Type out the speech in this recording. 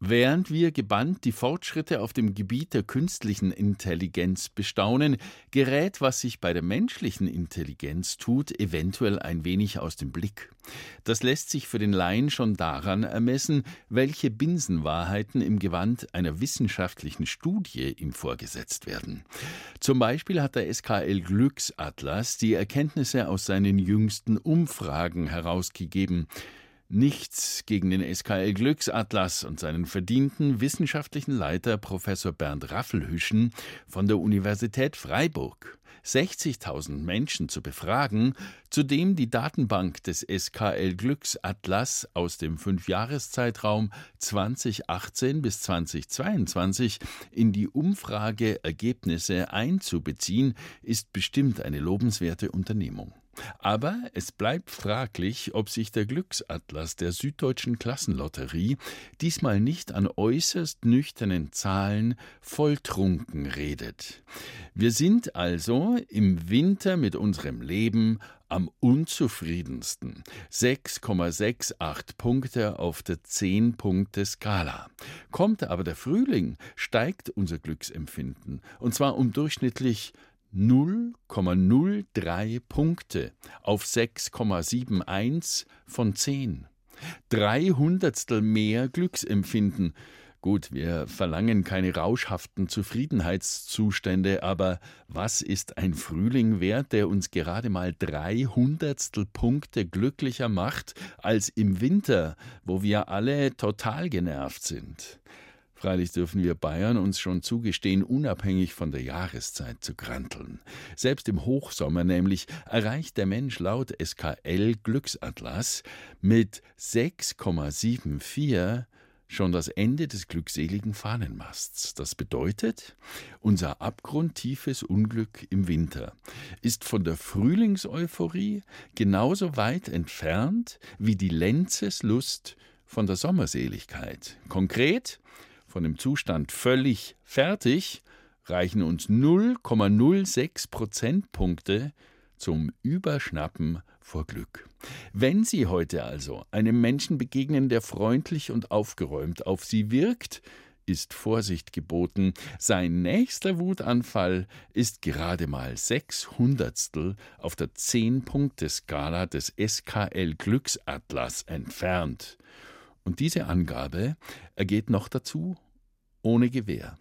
Während wir gebannt die Fortschritte auf dem Gebiet der künstlichen Intelligenz bestaunen, gerät, was sich bei der menschlichen Intelligenz tut, eventuell ein wenig aus dem Blick. Das lässt sich für den Laien schon daran ermessen, welche Binsenwahrheiten im Gewand einer wissenschaftlichen Studie ihm vorgesetzt werden. Zum Beispiel hat der SKL Glücksatlas die Erkenntnisse aus seinen jüngsten Umfragen herausgegeben. Nichts gegen den SKL Glücksatlas und seinen verdienten wissenschaftlichen Leiter Professor Bernd Raffelhüschen von der Universität Freiburg. 60.000 Menschen zu befragen, zudem die Datenbank des SKL Glücksatlas aus dem Fünfjahreszeitraum 2018 bis 2022 in die Umfrageergebnisse einzubeziehen, ist bestimmt eine lobenswerte Unternehmung. Aber es bleibt fraglich, ob sich der Glücksatlas der Süddeutschen Klassenlotterie diesmal nicht an äußerst nüchternen Zahlen volltrunken redet. Wir sind also im Winter mit unserem Leben am unzufriedensten. 6,68 Punkte auf der 10-Punkte-Skala. Kommt aber der Frühling, steigt unser Glücksempfinden. Und zwar um durchschnittlich 0,03 Punkte auf 6,71 von 10. Drei Hundertstel mehr Glücksempfinden. Gut, wir verlangen keine rauschhaften Zufriedenheitszustände, aber was ist ein Frühling wert, der uns gerade mal drei Hundertstel Punkte glücklicher macht als im Winter, wo wir alle total genervt sind? Freilich dürfen wir Bayern uns schon zugestehen, unabhängig von der Jahreszeit zu granteln. Selbst im Hochsommer nämlich erreicht der Mensch laut SKL Glücksatlas mit 6,74 schon das Ende des glückseligen Fahnenmasts. Das bedeutet, unser abgrundtiefes Unglück im Winter ist von der Frühlingseuphorie genauso weit entfernt wie die Lenzeslust von der Sommerseligkeit. Konkret, von dem Zustand völlig fertig reichen uns 0,06 Prozentpunkte zum Überschnappen vor Glück. Wenn Sie heute also einem Menschen begegnen, der freundlich und aufgeräumt auf Sie wirkt, ist Vorsicht geboten. Sein nächster Wutanfall ist gerade mal sechs Hundertstel auf der Zehn-Punkte-Skala des SKL Glücksatlas entfernt. Und diese Angabe ergeht noch dazu ohne Gewehr.